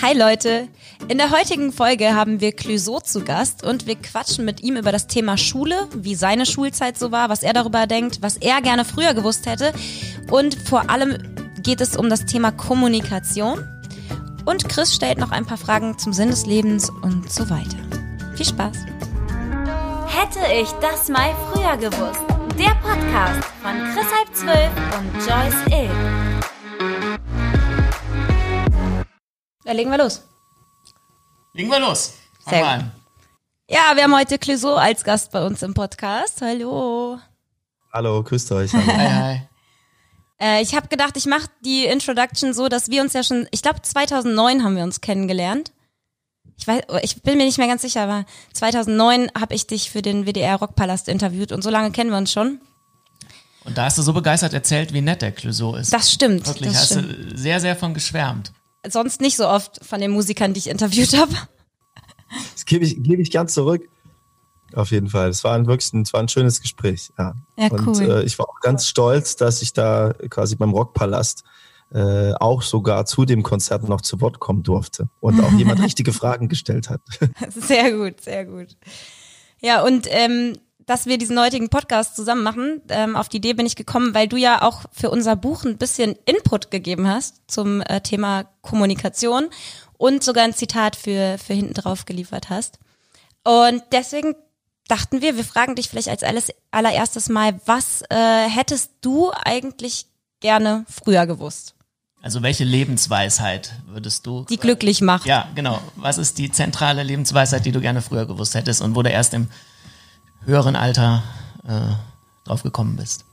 Hi Leute! In der heutigen Folge haben wir Clüso zu Gast und wir quatschen mit ihm über das Thema Schule, wie seine Schulzeit so war, was er darüber denkt, was er gerne früher gewusst hätte und vor allem geht es um das Thema Kommunikation und Chris stellt noch ein paar Fragen zum Sinn des Lebens und so weiter. Viel Spaß! Hätte ich das mal früher gewusst. Der Podcast von Chris halb zwölf und Joyce Ill. Da legen wir los. Legen wir los. Fang Sehr mal gut. an. Ja, wir haben heute Clüso als Gast bei uns im Podcast. Hallo. Hallo, grüßt euch. Hallo. Hi, hi. Äh, ich habe gedacht, ich mache die Introduction so, dass wir uns ja schon, ich glaube 2009 haben wir uns kennengelernt. Ich weiß, ich bin mir nicht mehr ganz sicher, aber 2009 habe ich dich für den WDR Rockpalast interviewt und so lange kennen wir uns schon. Und da hast du so begeistert erzählt, wie nett der Clouseau ist. Das stimmt. Wirklich, das hast stimmt. du sehr, sehr von geschwärmt. Sonst nicht so oft von den Musikern, die ich interviewt habe. Das gebe ich, gebe ich ganz zurück. Auf jeden Fall. Es war ein wirklich ein, war ein schönes Gespräch. Ja. Ja, Und cool. äh, ich war auch ganz stolz, dass ich da quasi beim Rockpalast äh, auch sogar zu dem Konzert noch zu Wort kommen durfte und auch jemand richtige Fragen gestellt hat. Sehr gut, sehr gut. Ja, und ähm, dass wir diesen heutigen Podcast zusammen machen, ähm, auf die Idee bin ich gekommen, weil du ja auch für unser Buch ein bisschen Input gegeben hast zum äh, Thema Kommunikation und sogar ein Zitat für, für hinten drauf geliefert hast. Und deswegen dachten wir, wir fragen dich vielleicht als alles, allererstes mal, was äh, hättest du eigentlich gerne früher gewusst, Also welche Lebensweisheit würdest du? die glücklich macht? Ja, genau. Was ist die zentrale Lebensweisheit, die du gerne früher gewusst hättest und wo du erst im höheren Alter äh, drauf gekommen bist?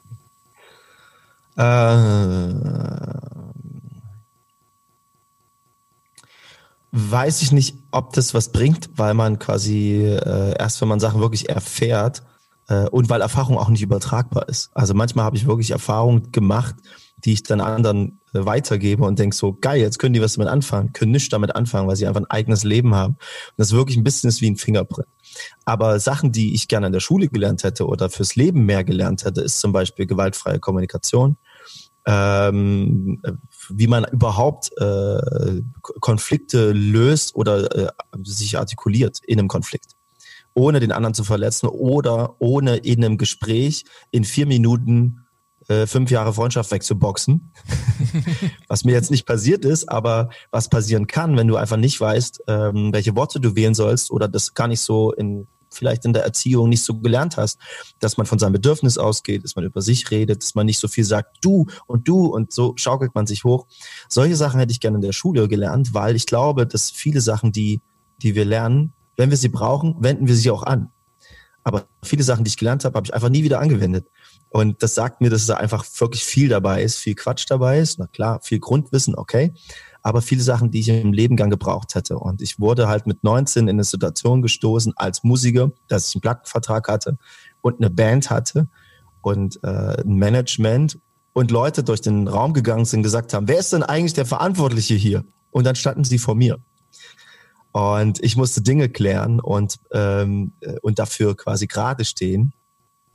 Äh, weiß ich nicht, ob das was bringt, weil man quasi äh, erst, wenn man Sachen wirklich erfährt äh, und weil Erfahrung auch nicht übertragbar ist. Also manchmal habe ich wirklich Erfahrungen gemacht, die ich dann anderen äh, weitergebe und denke so, geil, jetzt können die was damit anfangen, können nichts damit anfangen, weil sie einfach ein eigenes Leben haben. Und das wirklich ein bisschen ist wie ein Fingerprint. Aber Sachen, die ich gerne in der Schule gelernt hätte oder fürs Leben mehr gelernt hätte, ist zum Beispiel gewaltfreie Kommunikation ähm, wie man überhaupt äh, Konflikte löst oder äh, sich artikuliert in einem Konflikt, ohne den anderen zu verletzen oder ohne in einem Gespräch in vier Minuten äh, fünf Jahre Freundschaft wegzuboxen. was mir jetzt nicht passiert ist, aber was passieren kann, wenn du einfach nicht weißt, ähm, welche Worte du wählen sollst oder das gar nicht so in vielleicht in der Erziehung nicht so gelernt hast, dass man von seinem Bedürfnis ausgeht, dass man über sich redet, dass man nicht so viel sagt, du und du und so schaukelt man sich hoch. Solche Sachen hätte ich gerne in der Schule gelernt, weil ich glaube, dass viele Sachen, die, die wir lernen, wenn wir sie brauchen, wenden wir sie auch an. Aber viele Sachen, die ich gelernt habe, habe ich einfach nie wieder angewendet. Und das sagt mir, dass da einfach wirklich viel dabei ist, viel Quatsch dabei ist. Na klar, viel Grundwissen, okay. Aber viele Sachen, die ich im Leben gebraucht hätte. Und ich wurde halt mit 19 in eine Situation gestoßen als Musiker, dass ich einen Plattenvertrag hatte und eine Band hatte und äh, ein Management und Leute durch den Raum gegangen sind gesagt haben, wer ist denn eigentlich der Verantwortliche hier? Und dann standen sie vor mir. Und ich musste Dinge klären und, ähm, äh, und dafür quasi gerade stehen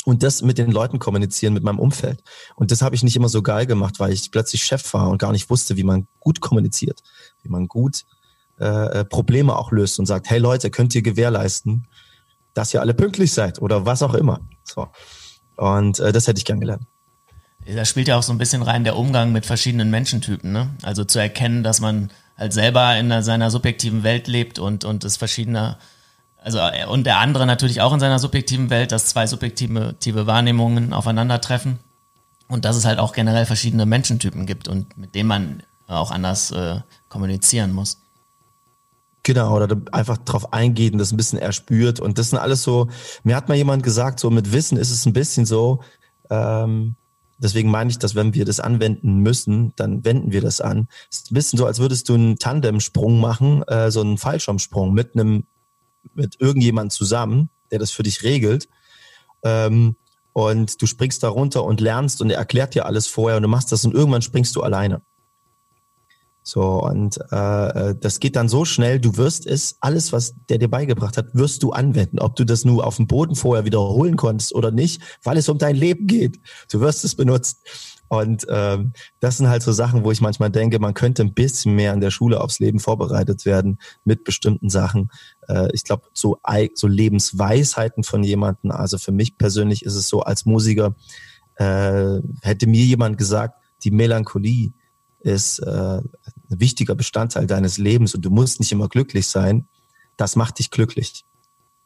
und das mit den Leuten kommunizieren, mit meinem Umfeld. Und das habe ich nicht immer so geil gemacht, weil ich plötzlich Chef war und gar nicht wusste, wie man gut kommuniziert, wie man gut äh, äh, Probleme auch löst und sagt, hey Leute, könnt ihr gewährleisten, dass ihr alle pünktlich seid oder was auch immer. So. Und äh, das hätte ich gern gelernt. Da spielt ja auch so ein bisschen rein der Umgang mit verschiedenen Menschentypen, ne? Also zu erkennen, dass man halt selber in einer- seiner subjektiven Welt lebt und, und es verschiedene, also äh, und der andere natürlich auch in seiner subjektiven Welt, dass zwei subjektive tive Wahrnehmungen aufeinandertreffen und dass es halt auch generell verschiedene Menschentypen gibt und mit denen man auch anders äh, kommunizieren muss. Genau, oder einfach drauf eingeht und das ein bisschen erspürt. Und das sind alles so, mir hat mal jemand gesagt, so mit Wissen ist es ein bisschen so, ähm, deswegen meine ich, dass wenn wir das anwenden müssen, dann wenden wir das an. Es ist ein bisschen so, als würdest du einen Tandemsprung machen, äh, so einen Fallschirmsprung mit einem, mit irgendjemand zusammen, der das für dich regelt. Ähm, und du springst da runter und lernst und er erklärt dir alles vorher und du machst das und irgendwann springst du alleine. So, und äh, das geht dann so schnell, du wirst es, alles, was der dir beigebracht hat, wirst du anwenden. Ob du das nur auf dem Boden vorher wiederholen konntest oder nicht, weil es um dein Leben geht. Du wirst es benutzen. Und ähm, das sind halt so Sachen, wo ich manchmal denke, man könnte ein bisschen mehr in der Schule aufs Leben vorbereitet werden mit bestimmten Sachen. Äh, ich glaube, so, so Lebensweisheiten von jemandem, also für mich persönlich ist es so, als Musiker äh, hätte mir jemand gesagt, die Melancholie ist äh, ein wichtiger Bestandteil deines Lebens und du musst nicht immer glücklich sein. Das macht dich glücklich,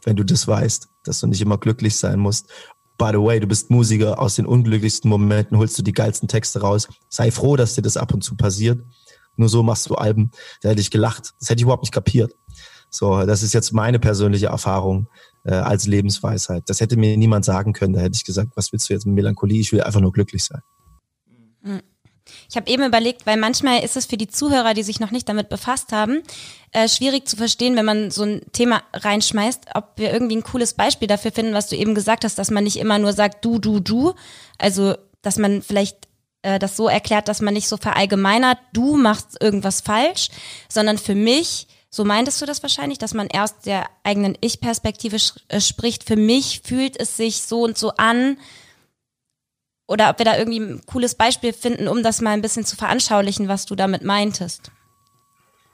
wenn du das weißt, dass du nicht immer glücklich sein musst. By the way, du bist Musiker, aus den unglücklichsten Momenten holst du die geilsten Texte raus. Sei froh, dass dir das ab und zu passiert. Nur so machst du Alben. Da hätte ich gelacht. Das hätte ich überhaupt nicht kapiert. So, das ist jetzt meine persönliche Erfahrung äh, als Lebensweisheit. Das hätte mir niemand sagen können. Da hätte ich gesagt, was willst du jetzt mit Melancholie? Ich will einfach nur glücklich sein. Mhm. Ich habe eben überlegt, weil manchmal ist es für die Zuhörer, die sich noch nicht damit befasst haben, äh, schwierig zu verstehen, wenn man so ein Thema reinschmeißt, ob wir irgendwie ein cooles Beispiel dafür finden, was du eben gesagt hast, dass man nicht immer nur sagt du, du, du. Also, dass man vielleicht äh, das so erklärt, dass man nicht so verallgemeinert, du machst irgendwas falsch, sondern für mich, so meintest du das wahrscheinlich, dass man erst der eigenen Ich-Perspektive äh, spricht. Für mich fühlt es sich so und so an, oder ob wir da irgendwie ein cooles Beispiel finden, um das mal ein bisschen zu veranschaulichen, was du damit meintest.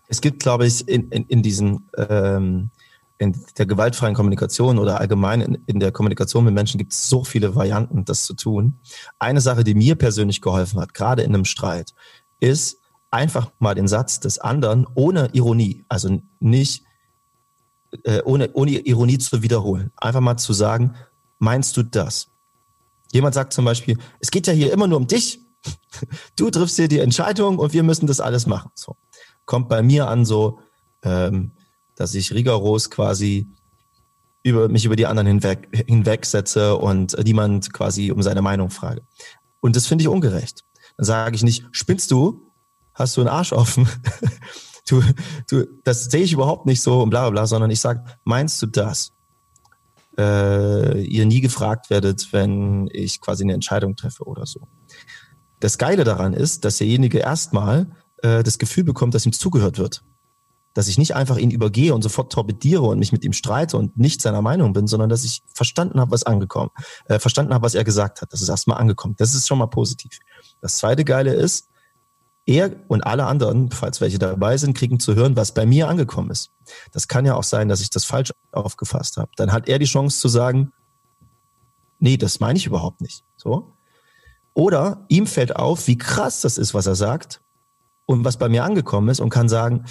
Es gibt, glaube ich, in, in, in diesen ähm, in der gewaltfreien Kommunikation oder allgemein in, in der Kommunikation mit Menschen gibt es so viele Varianten, das zu tun. Eine Sache, die mir persönlich geholfen hat, gerade in einem Streit, ist einfach mal den Satz des anderen ohne Ironie, also nicht äh, ohne, ohne Ironie zu wiederholen. Einfach mal zu sagen, meinst du das? Jemand sagt zum Beispiel, es geht ja hier immer nur um dich. Du triffst hier die Entscheidung und wir müssen das alles machen. So. Kommt bei mir an so, ähm, dass ich rigoros quasi über mich über die anderen hinweg, hinwegsetze und niemand quasi um seine Meinung frage. Und das finde ich ungerecht. Dann sage ich nicht, spinnst du? Hast du einen Arsch offen? du, du, das sehe ich überhaupt nicht so und bla bla bla, sondern ich sage, meinst du das? äh, ihr nie gefragt werdet, wenn ich quasi eine Entscheidung treffe oder so. Das Geile daran ist, dass derjenige erstmal äh, das Gefühl bekommt, dass ihm zugehört wird. Dass ich nicht einfach ihn übergehe und sofort torpediere und mich mit ihm streite und nicht seiner Meinung bin, sondern dass ich verstanden habe, was angekommen, äh, verstanden habe, was er gesagt hat. Das ist erstmal angekommen. Das ist schon mal positiv. Das zweite Geile ist, er und alle anderen, falls welche dabei sind, kriegen zu hören, was bei mir angekommen ist. Das kann ja auch sein, dass ich das falsch aufgefasst habe. Dann hat er die Chance zu sagen, nee, das meine ich überhaupt nicht. So. Oder ihm fällt auf, wie krass das ist, was er sagt und was bei mir angekommen ist und kann sagen,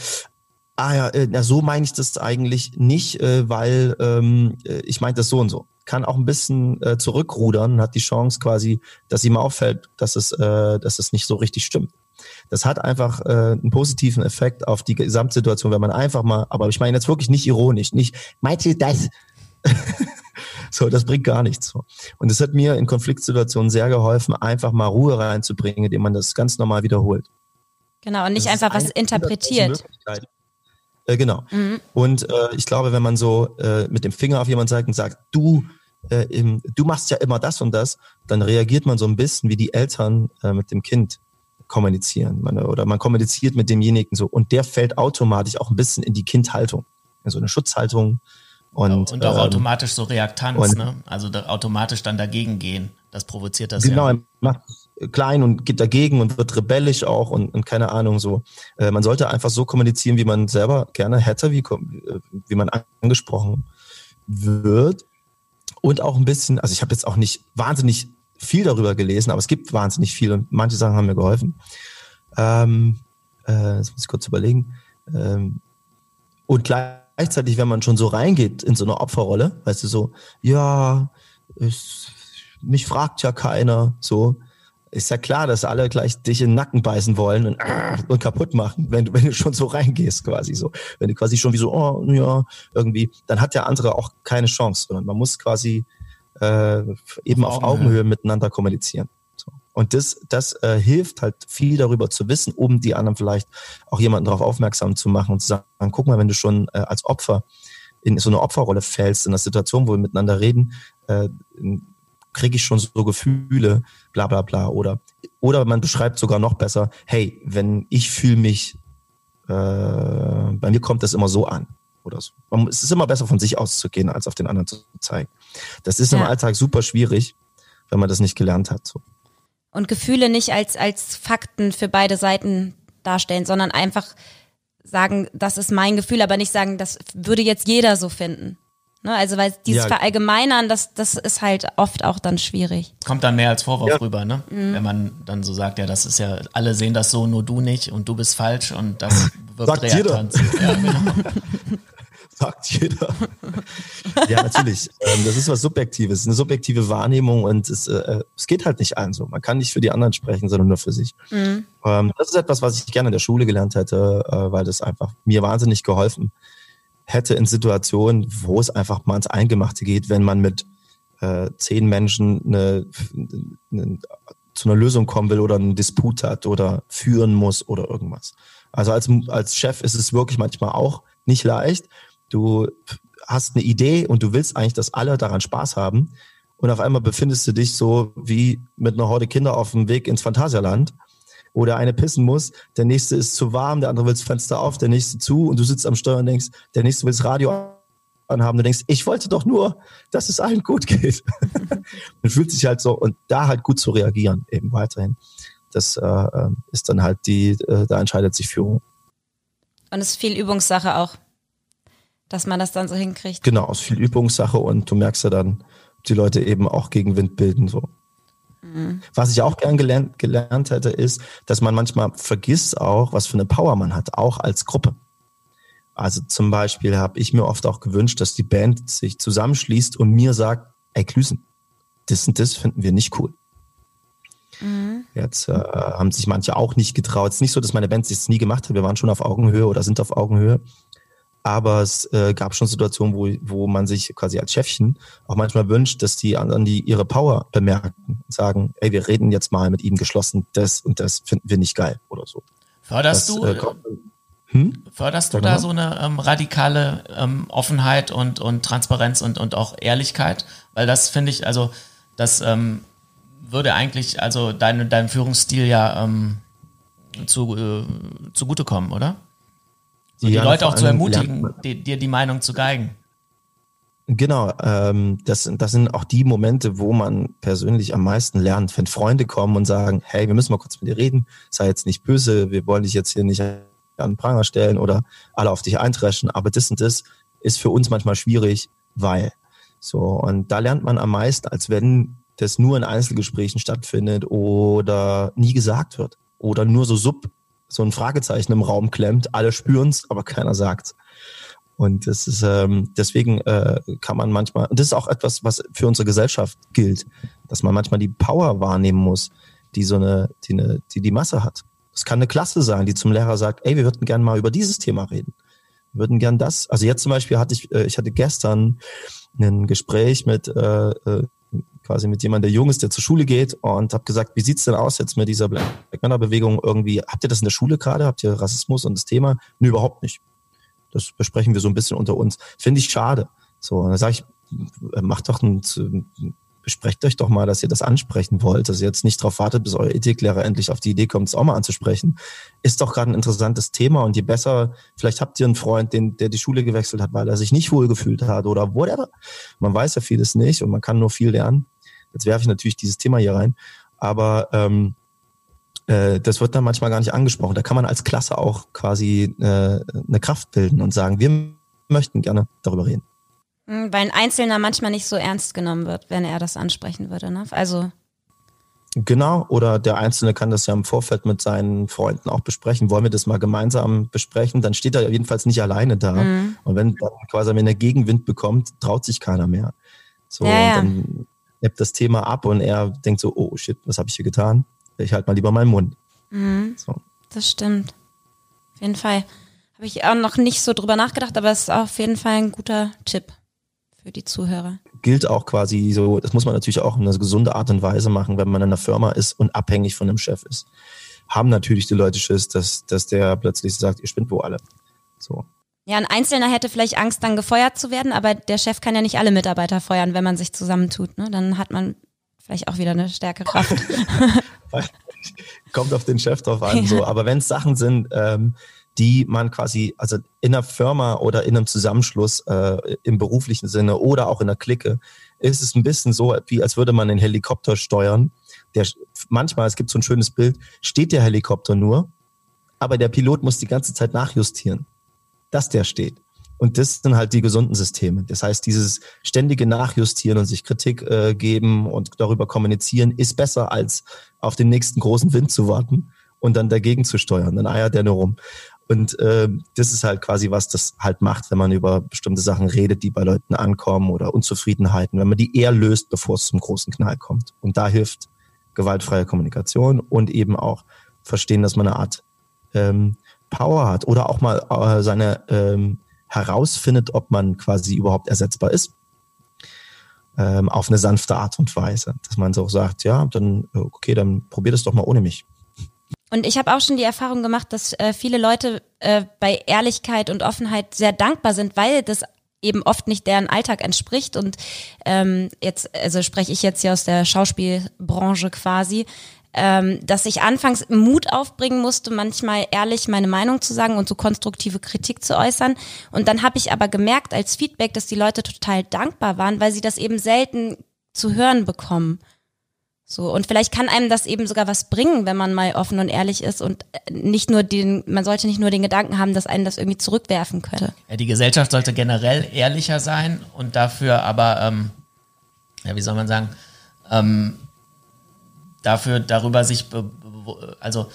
ah ja, äh, na, so meine ich das eigentlich nicht, äh, weil ähm, äh, ich meinte das so und so. Kann auch ein bisschen äh, zurückrudern, hat die Chance quasi, dass ihm auffällt, dass es, äh, dass es nicht so richtig stimmt. Das hat einfach äh, einen positiven Effekt auf die Gesamtsituation, wenn man einfach mal, aber ich meine jetzt wirklich nicht ironisch, nicht, meint ihr das? so, das bringt gar nichts. Und es hat mir in Konfliktsituationen sehr geholfen, einfach mal Ruhe reinzubringen, indem man das ganz normal wiederholt. Genau, und nicht das einfach was interpretiert. Äh, genau. Mhm. Und äh, ich glaube, wenn man so äh, mit dem Finger auf jemanden zeigt und sagt, du, äh, im, du machst ja immer das und das, dann reagiert man so ein bisschen wie die Eltern äh, mit dem Kind kommunizieren. Man, oder man kommuniziert mit demjenigen so. Und der fällt automatisch auch ein bisschen in die Kindhaltung. In so eine Schutzhaltung. Und, und auch ähm, automatisch so Reaktanz, und, ne? Also da, automatisch dann dagegen gehen. Das provoziert das genau, ja. Genau, macht klein und geht dagegen und wird rebellisch auch und, und keine Ahnung so. Äh, man sollte einfach so kommunizieren, wie man selber gerne hätte, wie, wie man angesprochen wird. Und auch ein bisschen, also ich habe jetzt auch nicht wahnsinnig viel darüber gelesen, aber es gibt wahnsinnig viel und manche Sachen haben mir geholfen. Ähm, äh, jetzt muss ich kurz überlegen. Ähm, und gleichzeitig, wenn man schon so reingeht in so eine Opferrolle, weißt du, so, ja, es, mich fragt ja keiner, so, ist ja klar, dass alle gleich dich in den Nacken beißen wollen und, und kaputt machen, wenn du, wenn du schon so reingehst, quasi so. Wenn du quasi schon wie so, oh, ja, irgendwie, dann hat der andere auch keine Chance, sondern man muss quasi äh, eben auf. Augenhöhe miteinander kommunizieren. So. Und das, das äh, hilft halt viel darüber zu wissen, um die anderen vielleicht auch jemanden darauf aufmerksam zu machen und zu sagen, guck mal, wenn du schon äh, als Opfer in so eine Opferrolle fällst, in einer Situation, wo wir miteinander reden, äh, kriege ich schon so Gefühle, bla bla bla. Oder, oder man beschreibt sogar noch besser, hey, wenn ich fühle mich, äh, bei mir kommt das immer so an oder so. Man, es ist immer besser, von sich auszugehen, als auf den anderen zu zeigen. Das ist ja. im Alltag super schwierig, wenn man das nicht gelernt hat. So. und Gefühle nicht als, als Fakten für beide Seiten darstellen, sondern einfach sagen, das ist mein Gefühl, aber nicht sagen, das würde jetzt jeder so finden. Ne? Also weil dieses Ja. Verallgemeinern, das, das ist halt oft auch dann schwierig. Kommt dann mehr als Vorwurf Ja. rüber, ne? Wenn man dann so sagt, ja, das ist ja, alle sehen das so, nur du nicht und du bist falsch und das wirkt Sagt jeder. Ja, genau. sagt jeder. ja, natürlich. Ähm, das ist was Subjektives, eine subjektive Wahrnehmung und es, äh, es geht halt nicht allen so. Man kann nicht für die anderen sprechen, sondern nur für sich. Mhm. Ähm, das ist etwas, was ich gerne in der Schule gelernt hätte, äh, weil das einfach mir wahnsinnig geholfen hätte in Situationen, wo es einfach mal ins Eingemachte geht, wenn man mit äh, zehn Menschen eine, eine, zu einer Lösung kommen will oder einen Disput hat oder führen muss oder irgendwas. Also als, als Chef ist es wirklich manchmal auch nicht leicht. Du hast eine Idee und du willst eigentlich, dass alle daran Spaß haben. Und auf einmal befindest du dich so wie mit einer Horde Kinder auf dem Weg ins Phantasialand, wo der eine pissen muss, der nächste ist zu warm, der andere will das Fenster auf, der nächste zu und du sitzt am Steuer und denkst, der nächste will das Radio anhaben. Du denkst, ich wollte doch nur, dass es allen gut geht. Man fühlt sich halt so und da halt gut zu reagieren eben weiterhin. Das äh, äh, ist dann halt die, äh, da entscheidet sich Führung. Und es ist viel Übungssache auch, dass man das dann so hinkriegt. Genau, ist viel Übungssache und du merkst ja dann, die Leute eben auch Gegenwind bilden so. Was ich auch gern gelernt, gelernt hätte, ist, dass man manchmal vergisst auch, was für eine Power man hat, auch als Gruppe. Also zum Beispiel habe ich mir oft auch gewünscht, dass die Band sich zusammenschließt und mir sagt, ey Klüsen, das und das finden wir nicht cool. Jetzt äh, haben sich manche auch nicht getraut. Es ist nicht so, dass meine Band sich nie gemacht hat. Wir waren schon auf Augenhöhe oder sind auf Augenhöhe. Aber es äh, gab schon Situationen, wo, wo man sich quasi als Chefchen auch manchmal wünscht, dass die anderen die ihre Power bemerken und sagen, ey, wir reden jetzt mal mit ihm geschlossen, das und das finden wir nicht geil oder so. Förderst Das, du, äh, kommt- hm? förderst du da mal. so eine ähm, radikale ähm, Offenheit und, und Transparenz und, und auch Ehrlichkeit? Weil das finde ich, also das ähm, würde eigentlich also deine, deinem Führungsstil ja ähm, zu, äh, zugutekommen, oder? So die Ja, Leute auch zu ermutigen, die, dir die Meinung zu geigen. Genau, ähm, das, das sind auch die Momente, wo man persönlich am meisten lernt, wenn Freunde kommen und sagen, hey, wir müssen mal kurz mit dir reden, sei jetzt nicht böse, wir wollen dich jetzt hier nicht an den Pranger stellen oder alle auf dich eintreschen, aber das und das ist für uns manchmal schwierig, weil. So, und da lernt man am meisten, als wenn das nur in Einzelgesprächen stattfindet oder nie gesagt wird oder nur so sub, so ein Fragezeichen im Raum klemmt, alle spüren's, aber keiner sagt's. Und das ist ähm, deswegen äh, kann man manchmal, und das ist auch etwas, was für unsere Gesellschaft gilt, dass man manchmal die Power wahrnehmen muss, die so eine, die eine, die die Masse hat. Es kann eine Klasse sein, die zum Lehrer sagt, ey, wir würden gerne mal über dieses Thema reden. Wir würden gern das. Also jetzt zum Beispiel hatte ich, äh, ich hatte gestern ein Gespräch mit äh, äh, quasi mit jemandem, der jung ist, der zur Schule geht und habe gesagt, wie sieht's denn aus jetzt mit dieser Black Männer Bewegung irgendwie? Habt ihr das in der Schule gerade? Habt ihr Rassismus und das Thema? Nö, überhaupt nicht. Das besprechen wir so ein bisschen unter uns. Finde ich schade. So, und dann sage ich, macht doch ein, besprecht euch doch mal, dass ihr das ansprechen wollt, dass ihr jetzt nicht darauf wartet, bis euer Ethiklehrer endlich auf die Idee kommt, es auch mal anzusprechen. Ist doch gerade ein interessantes Thema und je besser, vielleicht habt ihr einen Freund, den, der die Schule gewechselt hat, weil er sich nicht wohlgefühlt hat oder whatever. Man weiß ja vieles nicht und man kann nur viel lernen. Jetzt werfe ich natürlich dieses Thema hier rein, aber ähm, äh, das wird dann manchmal gar nicht angesprochen. Da kann man als Klasse auch quasi äh, eine Kraft bilden und sagen, wir möchten gerne darüber reden. Mhm, Weil ein Einzelner manchmal nicht so ernst genommen wird, wenn er das ansprechen würde. Ne? Also, Genau, oder der Einzelne kann das ja im Vorfeld mit seinen Freunden auch besprechen. Wollen wir das mal gemeinsam besprechen? Dann steht er jedenfalls nicht alleine da. Mhm. Und wenn dann quasi wenn er Gegenwind bekommt, traut sich keiner mehr. So, Ja, ja. dann ebbt das Thema ab und er denkt so, oh shit, was habe ich hier getan? Ich halte mal lieber meinen Mund. mhm, So. das stimmt. Auf jeden Fall. Habe ich auch noch nicht so drüber nachgedacht, aber es ist auf jeden Fall ein guter Tipp für die Zuhörer. Gilt auch quasi so, das muss man natürlich auch in einer gesunde Art und Weise machen, wenn man in einer Firma ist und abhängig von einem Chef ist. Haben natürlich die Leute Schiss, dass, dass der plötzlich sagt, ihr spinnt wo alle. So. Ja, ein Einzelner hätte vielleicht Angst, dann gefeuert zu werden, aber der Chef kann ja nicht alle Mitarbeiter feuern, wenn man sich zusammentut. Ne? Dann hat man vielleicht auch wieder eine stärkere Kraft. Kommt auf den Chef drauf an, so. Aber wenn es Sachen sind, ähm, die man quasi, also in einer Firma oder in einem Zusammenschluss äh, im beruflichen Sinne oder auch in einer Clique, ist es ein bisschen so, wie als würde man einen Helikopter steuern Der, manchmal, es gibt so ein schönes Bild, steht der Helikopter nur, aber der Pilot muss die ganze Zeit nachjustieren, dass der steht. Und das sind halt die gesunden Systeme. Das heißt, dieses ständige Nachjustieren und sich Kritik äh, geben und darüber kommunizieren ist besser, als auf den nächsten großen Wind zu warten und dann dagegen zu steuern. Dann eiert der nur rum. Und äh, das ist halt quasi, was das halt macht, wenn man über bestimmte Sachen redet, die bei Leuten ankommen oder Unzufriedenheiten, wenn man die eher löst, bevor es zum großen Knall kommt. Und da hilft gewaltfreie Kommunikation und eben auch verstehen, dass man eine Art ähm, Power hat oder auch mal äh, seine ähm, herausfindet, ob man quasi überhaupt ersetzbar ist. Ähm, auf eine sanfte Art und Weise. Dass man so sagt, ja, dann, okay, dann probier das doch mal ohne mich. Und ich habe auch schon die Erfahrung gemacht, dass äh, viele Leute äh, bei Ehrlichkeit und Offenheit sehr dankbar sind, weil das eben oft nicht deren Alltag entspricht. Und ähm, jetzt, also spreche ich jetzt hier aus der Schauspielbranche quasi, ähm, dass ich anfangs Mut aufbringen musste, manchmal ehrlich meine Meinung zu sagen und so konstruktive Kritik zu äußern. Und dann habe ich aber gemerkt als Feedback, dass die Leute total dankbar waren, weil sie das eben selten zu hören bekommen. So, und vielleicht kann einem das eben sogar was bringen, wenn man mal offen und ehrlich ist und nicht nur den, man sollte nicht nur den Gedanken haben, dass einen das irgendwie zurückwerfen könnte. Ja, die Gesellschaft sollte generell ehrlicher sein und dafür aber, ähm, ja, wie soll man sagen, ähm, dafür darüber sich, also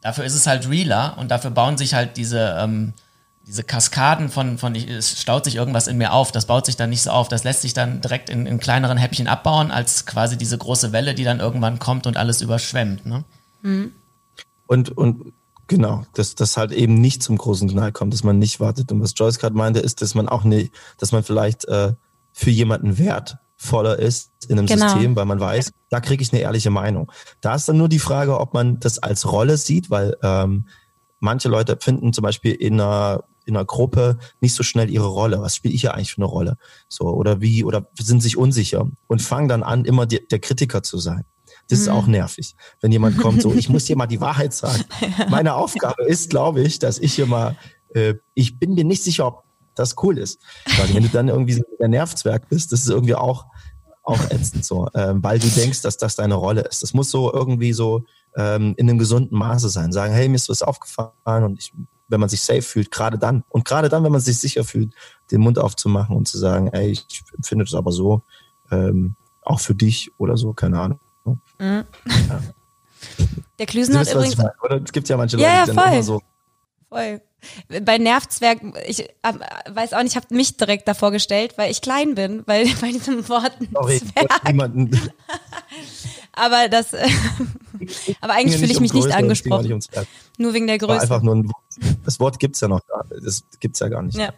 dafür ist es halt realer und dafür bauen sich halt diese, ähm, diese Kaskaden von, von es staut sich irgendwas in mir auf, das baut sich dann nicht so auf, das lässt sich dann direkt in, in kleineren Häppchen abbauen, als quasi diese große Welle, die dann irgendwann kommt und alles überschwemmt. Ne? Mhm. Und, und genau, dass das halt eben nicht zum großen Knall kommt, dass man nicht wartet. Und was Joyce gerade meinte, ist, dass man auch nicht, dass man vielleicht äh, für jemanden Wert voller ist in einem genau. System, weil man weiß, da kriege ich eine ehrliche Meinung. Da ist dann nur die Frage, ob man das als Rolle sieht, weil ähm, manche Leute finden zum Beispiel in einer in einer Gruppe nicht so schnell ihre Rolle. Was spiele ich hier eigentlich für eine Rolle? So, oder wie, oder sind sich unsicher und fangen dann an, immer die, der Kritiker zu sein. Das ist auch mhm. nervig. Wenn jemand kommt, so, ich muss dir mal die Wahrheit sagen. Meine Aufgabe ist, glaube ich, dass ich hier mal, äh, ich bin mir nicht sicher, ob das cool ist. Weil wenn du dann irgendwie so der Nervzwerg bist, das ist irgendwie auch auch ätzend so, ähm, weil du denkst, dass das deine Rolle ist. Das muss so irgendwie so ähm, in einem gesunden Maße sein. Sagen, hey, mir ist was aufgefallen und ich, wenn man sich safe fühlt, gerade dann und gerade dann, wenn man sich sicher fühlt, den Mund aufzumachen und zu sagen, ey, ich finde das aber so, ähm, auch für dich oder so, keine Ahnung. Mhm. Ja. Der Klüsen hat übrigens. Es gibt ja manche Leute, ja, ja, die dann immer so. Voll bei Nervzwerg, ich äh, weiß auch nicht, ich habe mich direkt davor gestellt, weil ich klein bin, weil bei diesem Wort Sorry, niemanden. aber das, äh, aber eigentlich fühle ich mich um nicht Größe, angesprochen. Nicht nur wegen der Größe. War einfach nur ein, das Wort gibt's ja noch, das gibt's ja gar nicht. Ja.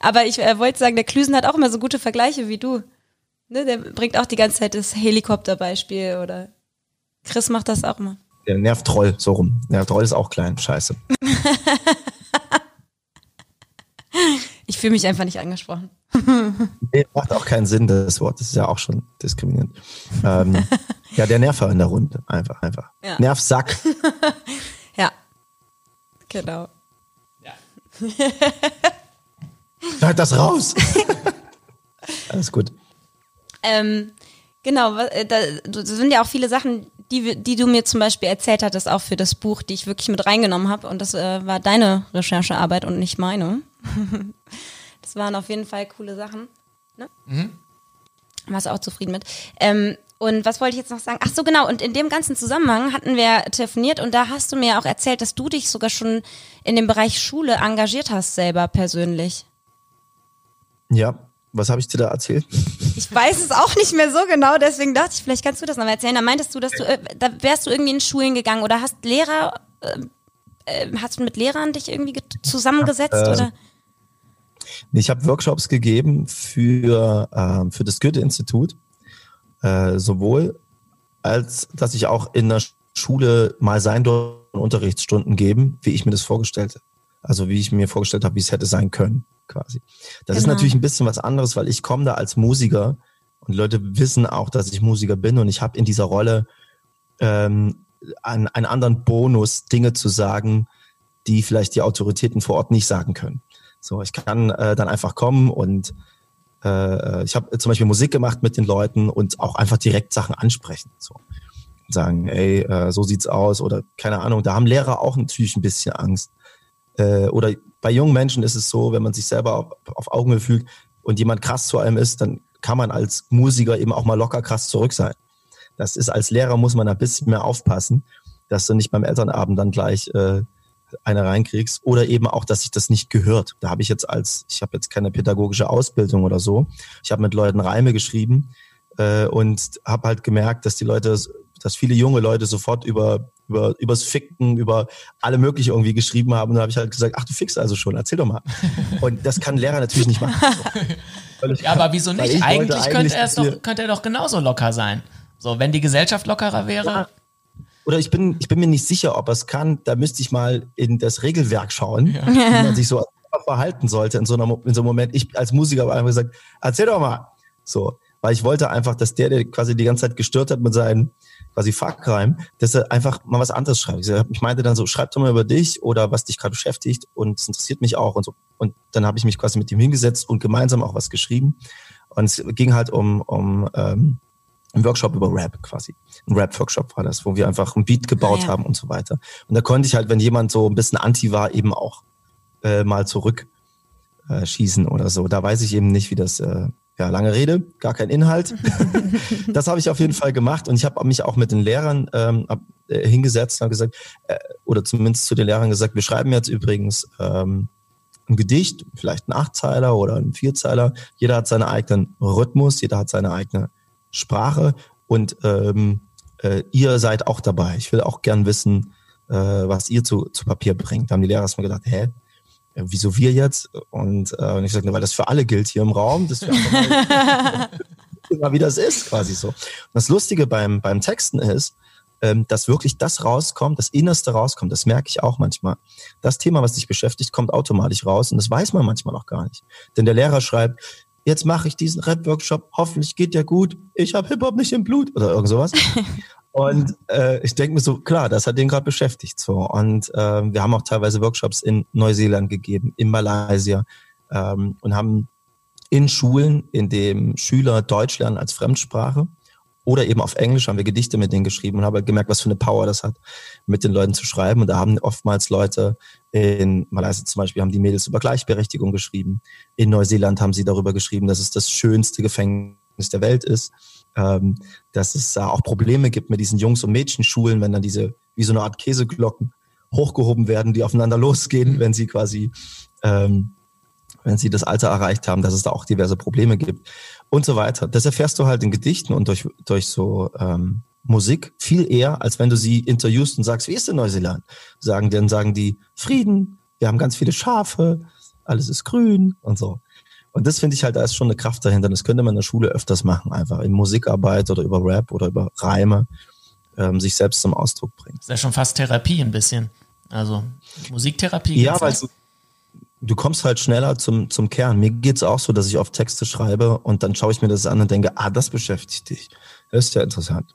aber ich äh, wollte sagen, der Klüsen hat auch immer so gute Vergleiche wie du. Ne, der bringt auch die ganze Zeit das Helikopterbeispiel oder Chris macht das auch immer. Der Nervtroll, so rum. Nervtroll ist auch klein, scheiße. ich fühle mich einfach nicht angesprochen. nee, macht auch keinen Sinn, das Wort. Das ist ja auch schon diskriminierend. Ähm, ja, der Nerver in der Runde. Einfach, einfach. Ja. Nervsack. ja. Genau. Ja. Schneid das raus. Alles gut. Ähm, genau, äh, da, sind ja auch viele Sachen, die, die du mir zum Beispiel erzählt hattest, auch für das Buch, die ich wirklich mit reingenommen habe. Und das äh, war deine Recherchearbeit und nicht meine. das waren auf jeden Fall coole Sachen. Ne? Mhm. Warst du auch zufrieden mit. Ähm, und was wollte ich jetzt noch sagen? Ach so, genau. Und in dem ganzen Zusammenhang hatten wir telefoniert und da hast du mir auch erzählt, dass du dich sogar schon in dem Bereich Schule engagiert hast, selber persönlich. Ja, was habe ich dir da erzählt? Ich weiß es auch nicht mehr so genau, deswegen dachte ich, vielleicht kannst du das noch mal erzählen. Da meintest du, dass du, äh, da wärst du irgendwie in Schulen gegangen oder hast Lehrer, äh, äh hast du mit Lehrern dich irgendwie zusammengesetzt äh, oder? Ich habe Workshops gegeben für, äh, für das Goethe-Institut, äh, sowohl als dass ich auch in der Schule mal sein durfte Unterrichtsstunden geben, wie ich mir das vorgestellt habe. Also wie ich mir vorgestellt habe, wie es hätte sein können quasi. Das genau. ist natürlich ein bisschen was anderes, weil ich komme da als Musiker und Leute wissen auch, dass ich Musiker bin und ich habe in dieser Rolle ähm, einen, einen anderen Bonus, Dinge zu sagen, die vielleicht die Autoritäten vor Ort nicht sagen können. So, ich kann äh, dann einfach kommen und äh, ich habe zum Beispiel Musik gemacht mit den Leuten und auch einfach direkt Sachen ansprechen. So. Sagen, ey, äh, so sieht's aus oder keine Ahnung, da haben Lehrer auch natürlich ein bisschen Angst. Äh, oder bei jungen Menschen ist es so, wenn man sich selber auf, auf Augenhöhe fühlt und jemand krass zu einem ist, dann kann man als Musiker eben auch mal locker krass zurück sein. Das ist als Lehrer muss man ein bisschen mehr aufpassen, dass du nicht beim Elternabend dann gleich äh, eine reinkriegst oder eben auch, dass sich das nicht gehört. Da habe ich jetzt als, ich habe jetzt keine pädagogische Ausbildung oder so. Ich habe mit Leuten Reime geschrieben äh, und habe halt gemerkt, dass die Leute, dass viele junge Leute sofort über über übers Ficken, über alle mögliche irgendwie geschrieben haben. Und da habe ich halt gesagt, ach du fickst also schon, erzähl doch mal. Und das kann ein Lehrer natürlich nicht machen. So. ja, aber wieso nicht? Eigentlich, eigentlich, könnte, er doch, könnte er doch genauso locker sein. So, wenn die Gesellschaft lockerer wäre. Ja. Oder ich bin, ich bin mir nicht sicher, ob er es kann. Da müsste ich mal in das Regelwerk schauen, ja. wie man sich so verhalten sollte in so, einer, in so einem Moment. Ich als Musiker habe einfach gesagt, erzähl doch mal. So, weil ich wollte einfach, dass der, der quasi die ganze Zeit gestört hat mit seinen quasi Fuckreim, dass er einfach mal was anderes schreibt. Ich meinte dann so, schreib doch mal über dich oder was dich gerade beschäftigt und es interessiert mich auch und so. Und dann habe ich mich quasi mit ihm hingesetzt und gemeinsam auch was geschrieben. Und es ging halt um, um ähm, ein Workshop über Rap quasi. Ein Rap-Workshop war das, wo wir einfach ein Beat gebaut ah, ja. haben und so weiter. Und da konnte ich halt, wenn jemand so ein bisschen anti war, eben auch äh, mal zurück äh, schießen oder so. Da weiß ich eben nicht, wie das, äh, ja, lange Rede, gar kein Inhalt. das habe ich auf jeden Fall gemacht und ich habe mich auch mit den Lehrern ähm, äh, hingesetzt und gesagt, äh, oder zumindest zu den Lehrern gesagt, wir schreiben jetzt übrigens ähm, ein Gedicht, vielleicht ein Achtzeiler oder ein Vierzeiler. Jeder hat seinen eigenen Rhythmus, jeder hat seine eigene Sprache und ähm, äh, ihr seid auch dabei. Ich will auch gern wissen, äh, was ihr zu, zu Papier bringt. Da haben die Lehrer erstmal gedacht, hä, wieso wir jetzt? Und, äh, und ich sagte, weil das für alle gilt hier im Raum, das mal, wie das ist, quasi so. Und das Lustige beim, beim Texten ist, ähm, dass wirklich das rauskommt, das Innerste rauskommt. Das merke ich auch manchmal. Das Thema, was dich beschäftigt, kommt automatisch raus und das weiß man manchmal noch gar nicht. Denn der Lehrer schreibt, jetzt mache ich diesen Rap-Workshop, hoffentlich geht der gut, ich habe Hip-Hop nicht im Blut oder irgend sowas. Und äh, ich denke mir so, klar, das hat den gerade beschäftigt. So. Und äh, wir haben auch teilweise Workshops in Neuseeland gegeben, in Malaysia ähm, und haben in Schulen, in dem Schüler Deutsch lernen als Fremdsprache oder eben auf Englisch haben wir Gedichte mit denen geschrieben und haben halt gemerkt, was für eine Power das hat, mit den Leuten zu schreiben. Und da haben oftmals Leute in Malaysia zum Beispiel haben die Mädels über Gleichberechtigung geschrieben. In Neuseeland haben sie darüber geschrieben, dass es das schönste Gefängnis der Welt ist. Ähm, dass es da auch Probleme gibt mit diesen Jungs- und Mädchenschulen, wenn dann diese, wie so eine Art Käseglocken hochgehoben werden, die aufeinander losgehen, wenn sie quasi, ähm, wenn sie das Alter erreicht haben, dass es da auch diverse Probleme gibt und so weiter. Das erfährst du halt in Gedichten und durch, durch so ähm, Musik viel eher, als wenn du sie interviewst und sagst, wie ist denn Neuseeland? Sagen, dann sagen die Frieden, wir haben ganz viele Schafe, alles ist grün und so. Und das finde ich halt, da ist schon eine Kraft dahinter. Das könnte man in der Schule öfters machen, einfach in Musikarbeit oder über Rap oder über Reime ähm, sich selbst zum Ausdruck bringen. Das ist ja schon fast Therapie ein bisschen. Also Musiktherapie. Ja, weil du, du kommst halt schneller zum, zum Kern. Mir geht's auch so, dass ich oft Texte schreibe und dann schaue ich mir das an und denke, ah, das beschäftigt dich. Das ist ja interessant.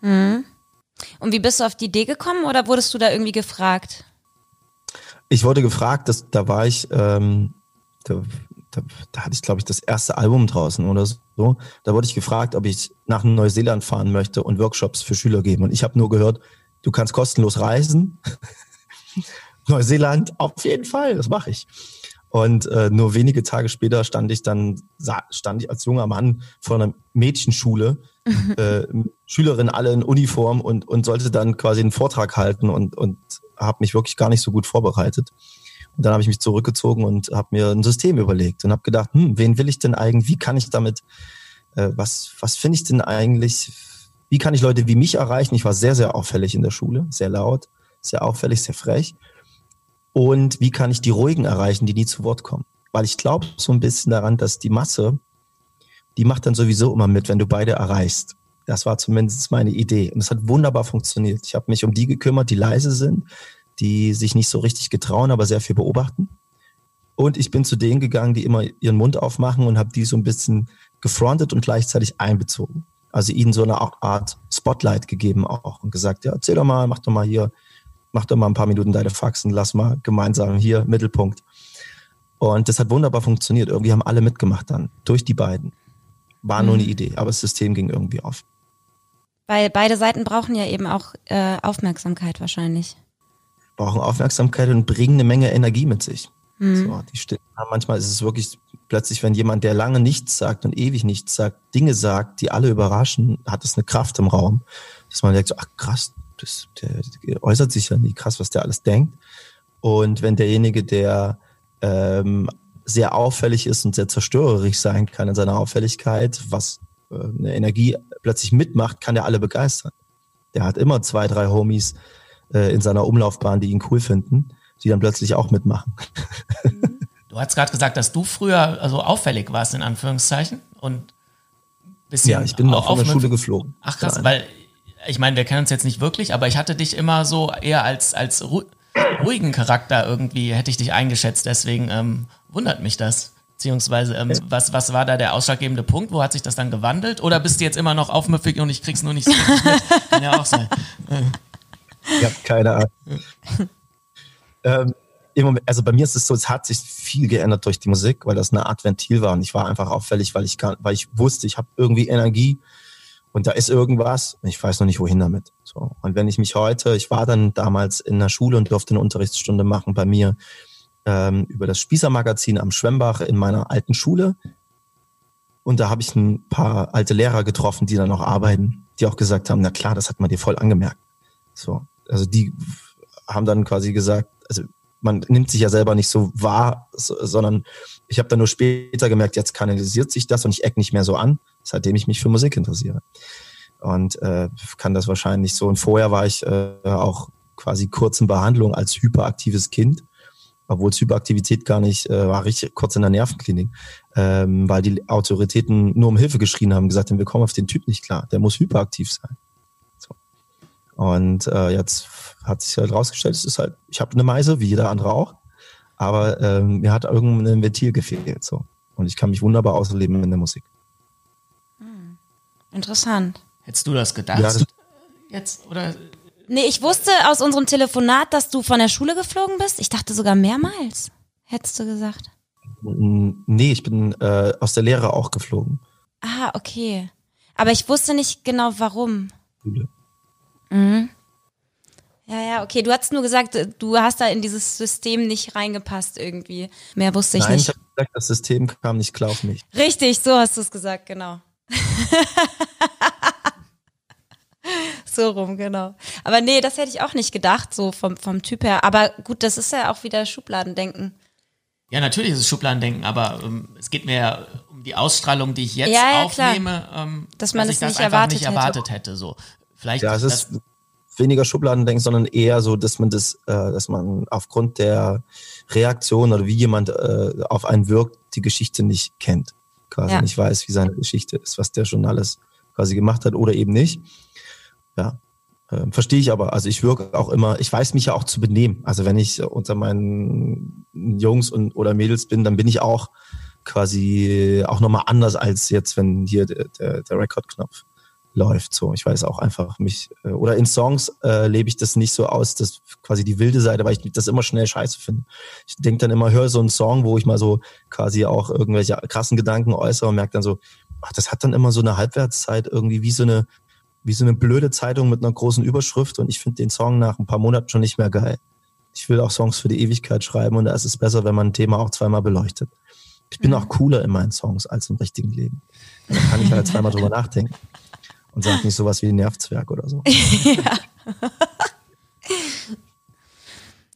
Mhm. Und wie bist du auf die Idee gekommen oder wurdest du da irgendwie gefragt? Ich wurde gefragt, dass, da war ich ähm, da, da, da hatte ich, glaube ich, das erste Album draußen oder so. Da wurde ich gefragt, ob ich nach Neuseeland fahren möchte und Workshops für Schüler geben. Und ich habe nur gehört, du kannst kostenlos reisen. Neuseeland, auf jeden Fall, das mache ich. Und äh, nur wenige Tage später stand ich dann, stand ich als junger Mann vor einer Mädchenschule, äh, Schülerin alle in Uniform und, und sollte dann quasi einen Vortrag halten und, und habe mich wirklich gar nicht so gut vorbereitet. Und dann habe ich mich zurückgezogen und habe mir ein System überlegt und habe gedacht, hm, wen will ich denn eigentlich, wie kann ich damit, äh, was, was finde ich denn eigentlich, wie kann ich Leute wie mich erreichen? Ich war sehr, sehr auffällig in der Schule, sehr laut, sehr auffällig, sehr frech. Und wie kann ich die Ruhigen erreichen, die nie zu Wort kommen? Weil ich glaube so ein bisschen daran, dass die Masse, die macht dann sowieso immer mit, wenn du beide erreichst. Das war zumindest meine Idee. Und es hat wunderbar funktioniert. Ich habe mich um die gekümmert, die leise sind, die sich nicht so richtig getrauen, aber sehr viel beobachten. Und ich bin zu denen gegangen, die immer ihren Mund aufmachen und habe die so ein bisschen gefrontet und gleichzeitig einbezogen. Also ihnen so eine Art Spotlight gegeben auch und gesagt, ja, erzähl doch mal, mach doch mal hier, mach doch mal ein paar Minuten deine Faxen, lass mal gemeinsam hier Mittelpunkt. Und das hat wunderbar funktioniert. Irgendwie haben alle mitgemacht dann, durch die beiden. War nur eine Idee, aber das System ging irgendwie auf. Weil beide Seiten brauchen ja eben auch äh, Aufmerksamkeit wahrscheinlich. Brauchen Aufmerksamkeit und bringen eine Menge Energie mit sich. So, die Stimmen, manchmal ist es wirklich plötzlich, wenn jemand, der lange nichts sagt und ewig nichts sagt, Dinge sagt, die alle überraschen, hat es eine Kraft im Raum, dass man denkt, so, ach krass, das, der, der äußert sich ja nie krass, was der alles denkt. Und wenn derjenige, der ähm, sehr auffällig ist und sehr zerstörerisch sein kann in seiner Auffälligkeit, was äh, eine Energie plötzlich mitmacht, kann der alle begeistern. Der hat immer zwei, drei Homies äh, in seiner Umlaufbahn, die ihn cool finden, die dann plötzlich auch mitmachen. Du hast gerade gesagt, dass du früher also auffällig warst, in Anführungszeichen. Und bisschen Ja, ich bin auch von der Schule geflogen. Ach krass, weil ich meine, wir kennen uns jetzt nicht wirklich, aber ich hatte dich immer so eher als, als ru ruhigen Charakter irgendwie, hätte ich dich eingeschätzt. Deswegen ähm, wundert mich das. Beziehungsweise, ähm, was, was war da der ausschlaggebende Punkt? Wo hat sich das dann gewandelt? Oder bist du jetzt immer noch aufmüffig und ich krieg's nur nicht so richtig mit? Kann ja auch sein. Ich habe keine Ahnung. ähm, Moment, also bei mir ist es so, es hat sich viel geändert durch die Musik, weil das eine Art Ventil war und ich war einfach auffällig, weil ich kann, weil ich wusste, ich habe irgendwie Energie und da ist irgendwas und ich weiß noch nicht wohin damit. So und wenn ich mich heute, ich war dann damals in der Schule und durfte eine Unterrichtsstunde machen bei mir ähm, über das Spießer-Magazin am Schwemmbach in meiner alten Schule und da habe ich ein paar alte Lehrer getroffen, die da noch arbeiten, die auch gesagt haben, na klar, das hat man dir voll angemerkt. So, also die haben dann quasi gesagt, also man nimmt sich ja selber nicht so wahr, so, sondern ich habe dann nur später gemerkt, jetzt kanalisiert sich das und ich eck nicht mehr so an, seitdem ich mich für Musik interessiere. Und äh, kann das wahrscheinlich so. Und vorher war ich äh, auch quasi kurz in Behandlung als hyperaktives Kind, obwohl es Hyperaktivität gar nicht äh, war, richtig kurz in der Nervenklinik, ähm, weil die Autoritäten nur um Hilfe geschrien haben, gesagt haben, wir kommen auf den Typ nicht klar, der muss hyperaktiv sein. Und äh, jetzt hat sich halt rausgestellt, es ist halt, ich habe eine Meise, wie jeder andere auch, aber ähm, mir hat irgendein Ventil gefehlt. so Und ich kann mich wunderbar ausleben in der Musik. Interessant. Hättest du das gedacht? Ja, das- jetzt? Oder Nee, ich wusste aus unserem Telefonat, dass du von der Schule geflogen bist. Ich dachte sogar mehrmals, hättest du gesagt. Nee, ich bin äh, aus der Lehre auch geflogen. Ah, okay. Aber ich wusste nicht genau warum. Schule. Ja, ja, okay. Du hast nur gesagt, du hast da in dieses System nicht reingepasst irgendwie. Mehr wusste ich Nein, ich nicht. habe gesagt, das System kam nicht klar auf mich. Richtig, so hast du es gesagt, genau. so rum, genau. Aber nee, das hätte ich auch nicht gedacht, so vom, vom Typ her. Aber gut, das ist ja auch wieder Schubladendenken. Ja, natürlich ist es Schubladendenken, aber ähm, es geht mir ja um die Ausstrahlung, die ich jetzt Ja, ja, klar. aufnehme, ähm, Dass man ich es das nicht einfach erwartet nicht hätte. erwartet hätte. So. Vielleicht Ja, es das, ist weniger Schubladendenken, sondern eher so, dass man das, äh, dass man aufgrund der Reaktion oder wie jemand äh, auf einen wirkt, die Geschichte nicht kennt. Quasi Ja. nicht weiß, wie seine Geschichte ist, was der schon alles quasi gemacht hat oder eben nicht. Ja. Ähm, Verstehe ich aber. Also ich wirke auch immer, ich weiß mich ja auch zu benehmen. Also wenn ich unter meinen Jungs und oder Mädels bin, dann bin ich auch quasi auch nochmal anders als jetzt, wenn hier der, der, der Rekordknopf läuft. So, ich weiß auch einfach mich äh, oder in Songs äh, lebe ich das nicht so aus, das quasi die wilde Seite, weil ich das immer schnell scheiße finde. Ich denke dann immer, höre so einen Song, wo ich mal so quasi auch irgendwelche krassen Gedanken äußere und merke dann so, ach, das hat dann immer so eine Halbwertszeit irgendwie wie so eine wie so eine blöde Zeitung mit einer großen Überschrift und ich finde den Song nach ein paar Monaten schon nicht mehr geil. Ich will auch Songs für die Ewigkeit schreiben und da ist es besser, wenn man ein Thema auch zweimal beleuchtet. Ich bin auch cooler in meinen Songs als im richtigen Leben. Da kann ich halt zweimal drüber nachdenken und sage nicht sowas wie Nervzwerg oder so.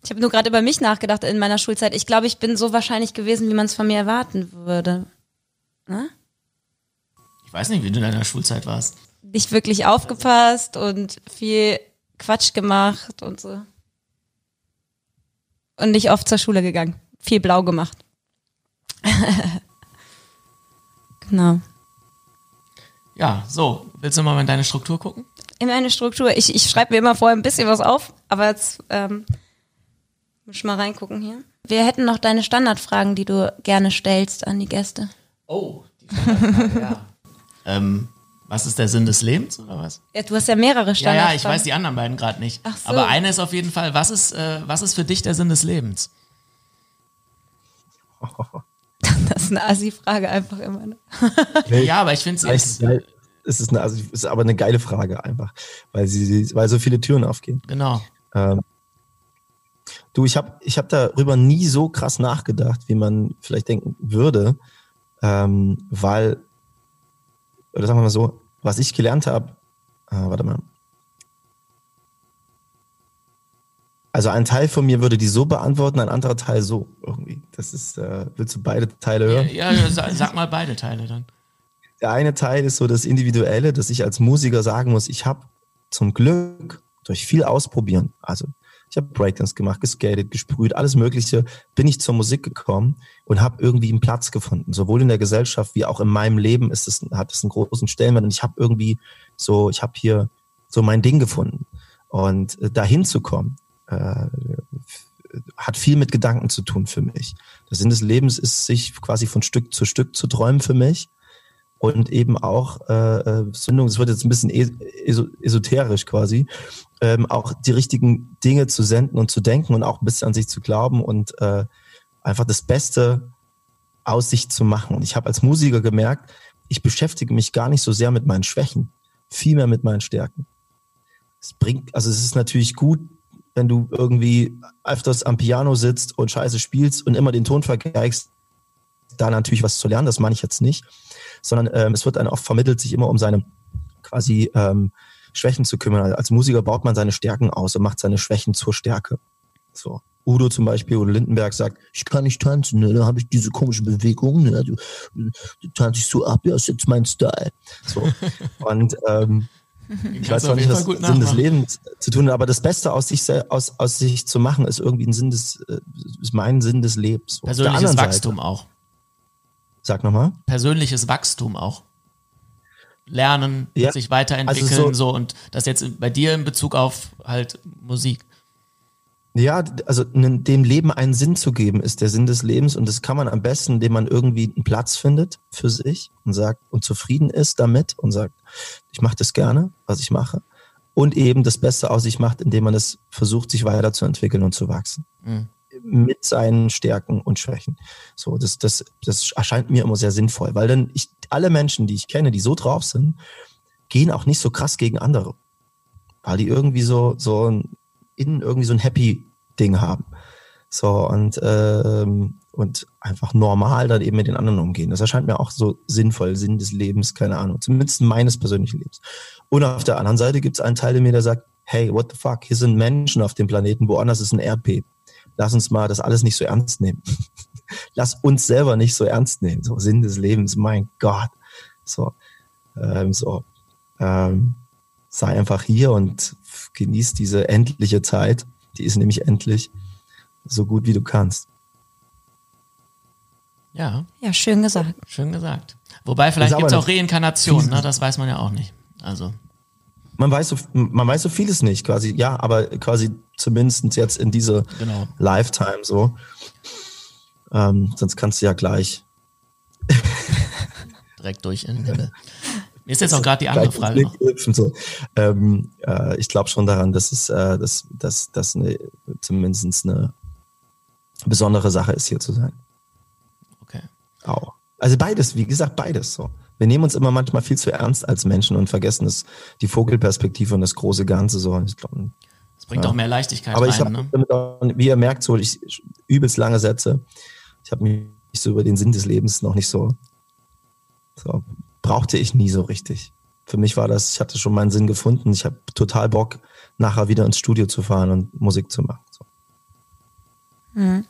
Ich habe nur gerade über mich nachgedacht in meiner Schulzeit. Ich glaube, ich bin so wahrscheinlich gewesen, wie man es von mir erwarten würde. Ne? ich weiß nicht, wie du in deiner Schulzeit warst. Nicht wirklich aufgepasst und viel Quatsch gemacht und so. Und nicht oft zur Schule gegangen. Viel blau gemacht. genau. Ja, so, willst du mal in deine Struktur gucken? In meine Struktur. Ich, ich schreibe mir immer vorher ein bisschen was auf, aber jetzt ähm, muss ich mal reingucken hier. Wir hätten noch deine Standardfragen, die du gerne stellst an die Gäste. Oh, die Standardfrage, ja. ähm, was ist der Sinn des Lebens oder was? Ja, du hast ja mehrere Ja, Standardfragen. ja, ich weiß die anderen beiden gerade nicht. Ach so. Aber eine ist auf jeden Fall, was ist, äh, was ist für dich der Sinn des Lebens? Das ist eine Assi-Frage einfach immer. Ne? Ja, aber ich finde es. es ist, eine, also, ist aber eine geile Frage einfach, weil sie, weil so viele Türen aufgehen. Genau. Ähm, du, ich habe ich hab darüber nie so krass nachgedacht, wie man vielleicht denken würde, ähm, weil, oder sagen wir mal so, was ich gelernt habe, äh, warte mal. Also ein Teil von mir würde die so beantworten, ein anderer Teil so irgendwie. Das ist, äh, willst du beide Teile hören? Ja, ja sag, sag mal beide Teile dann. Der eine Teil ist so das Individuelle, dass ich als Musiker sagen muss, ich habe zum Glück durch viel Ausprobieren, also ich habe Breakdance gemacht, geskatet, gesprüht, alles Mögliche, bin ich zur Musik gekommen und habe irgendwie einen Platz gefunden. Sowohl in der Gesellschaft wie auch in meinem Leben ist es, hat es einen großen Stellenwert. Und ich habe irgendwie so, ich habe hier so mein Ding gefunden. Und äh, dahin zu kommen, äh, hat viel mit Gedanken zu tun für mich. Der Sinn des Lebens ist, sich quasi von Stück zu Stück zu träumen für mich und eben auch äh, äh Sündung, das wird jetzt ein bisschen esoterisch quasi, ähm, auch die richtigen Dinge zu senden und zu denken und auch ein bisschen an sich zu glauben und äh, einfach das Beste aus sich zu machen. Und ich habe als Musiker gemerkt, ich beschäftige mich gar nicht so sehr mit meinen Schwächen, vielmehr mit meinen Stärken. Es bringt, also es ist natürlich gut, wenn du irgendwie öfters am Piano sitzt und Scheiße spielst und immer den Ton vergeigst, da natürlich was zu lernen, das meine ich jetzt nicht, sondern ähm, es wird einem oft vermittelt, sich immer um seine quasi ähm, Schwächen zu kümmern. Als Musiker baut man seine Stärken aus und macht seine Schwächen zur Stärke. So. Udo zum Beispiel oder Lindenberg sagt, ich kann nicht tanzen, ne? da habe ich diese komische Bewegung, ne? du, du tanze ich so ab, ja, ist jetzt mein Style. So. Und ähm, ich weiß zwar nicht, was Sinn des Lebens zu tun hat, aber das Beste aus sich, aus, aus sich zu machen, ist irgendwie ein Sinn des, äh, ist mein Sinn des Lebens. Persönliches Wachstum Seite, auch. Sag nochmal. Persönliches Wachstum auch lernen, ja. sich weiterentwickeln, also so, so, und das jetzt bei dir in Bezug auf halt Musik. Ja, also dem Leben einen Sinn zu geben, ist der Sinn des Lebens und das kann man am besten, indem man irgendwie einen Platz findet für sich und sagt und zufrieden ist damit und sagt, ich mache das gerne, was ich mache und eben das Beste aus sich macht, indem man es versucht, sich weiterzuentwickeln und zu wachsen. Mhm. Mit seinen Stärken und Schwächen. So, das, das, das erscheint mir immer sehr sinnvoll, weil dann ich, alle Menschen, die ich kenne, die so drauf sind, gehen auch nicht so krass gegen andere. Weil die irgendwie so, so innen irgendwie so ein Happy Ding haben. So, und, ähm, und einfach normal dann eben mit den anderen umgehen. Das erscheint mir auch so sinnvoll, Sinn des Lebens, keine Ahnung, zumindest meines persönlichen Lebens. Und auf der anderen Seite gibt es einen Teil in mir, der sagt, hey, what the fuck, hier sind Menschen auf dem Planeten, woanders ist ein Erdbeben. Lass uns mal das alles nicht so ernst nehmen. Lass uns selber nicht so ernst nehmen. So, Sinn des Lebens, mein Gott. So, ähm, so, ähm, sei einfach hier und genieß diese endliche Zeit die ist nämlich endlich so gut wie du kannst. Ja. Ja, schön gesagt. Schön gesagt. Wobei vielleicht gibt es auch Reinkarnation, ne? das weiß man ja auch nicht. Also. Man weiß, so, man weiß so vieles nicht, quasi, ja, aber quasi zumindest jetzt in dieser genau. Lifetime so. Ähm, sonst kannst du ja gleich direkt durch in den Himmel. Mir ist jetzt auch gerade die andere Frage noch. So. Ähm, äh, ich glaube schon daran, dass es äh, dass, dass, dass eine, zumindest eine besondere Sache ist, hier zu sein. Okay. Auch. Also beides, wie gesagt, beides so. Wir nehmen uns immer manchmal viel zu ernst als Menschen und vergessen das, die Vogelperspektive und das große Ganze so. Ich glaub, das bringt ja. auch mehr Leichtigkeit Aber rein, ich habe, ne? wie ihr merkt, so ich, übelst lange Sätze. Ich habe mich so über den Sinn des Lebens noch nicht so, so brauchte ich nie so richtig. Für mich war das, ich hatte schon meinen Sinn gefunden. Ich habe total Bock, nachher wieder ins Studio zu fahren und Musik zu machen. So. Mhm.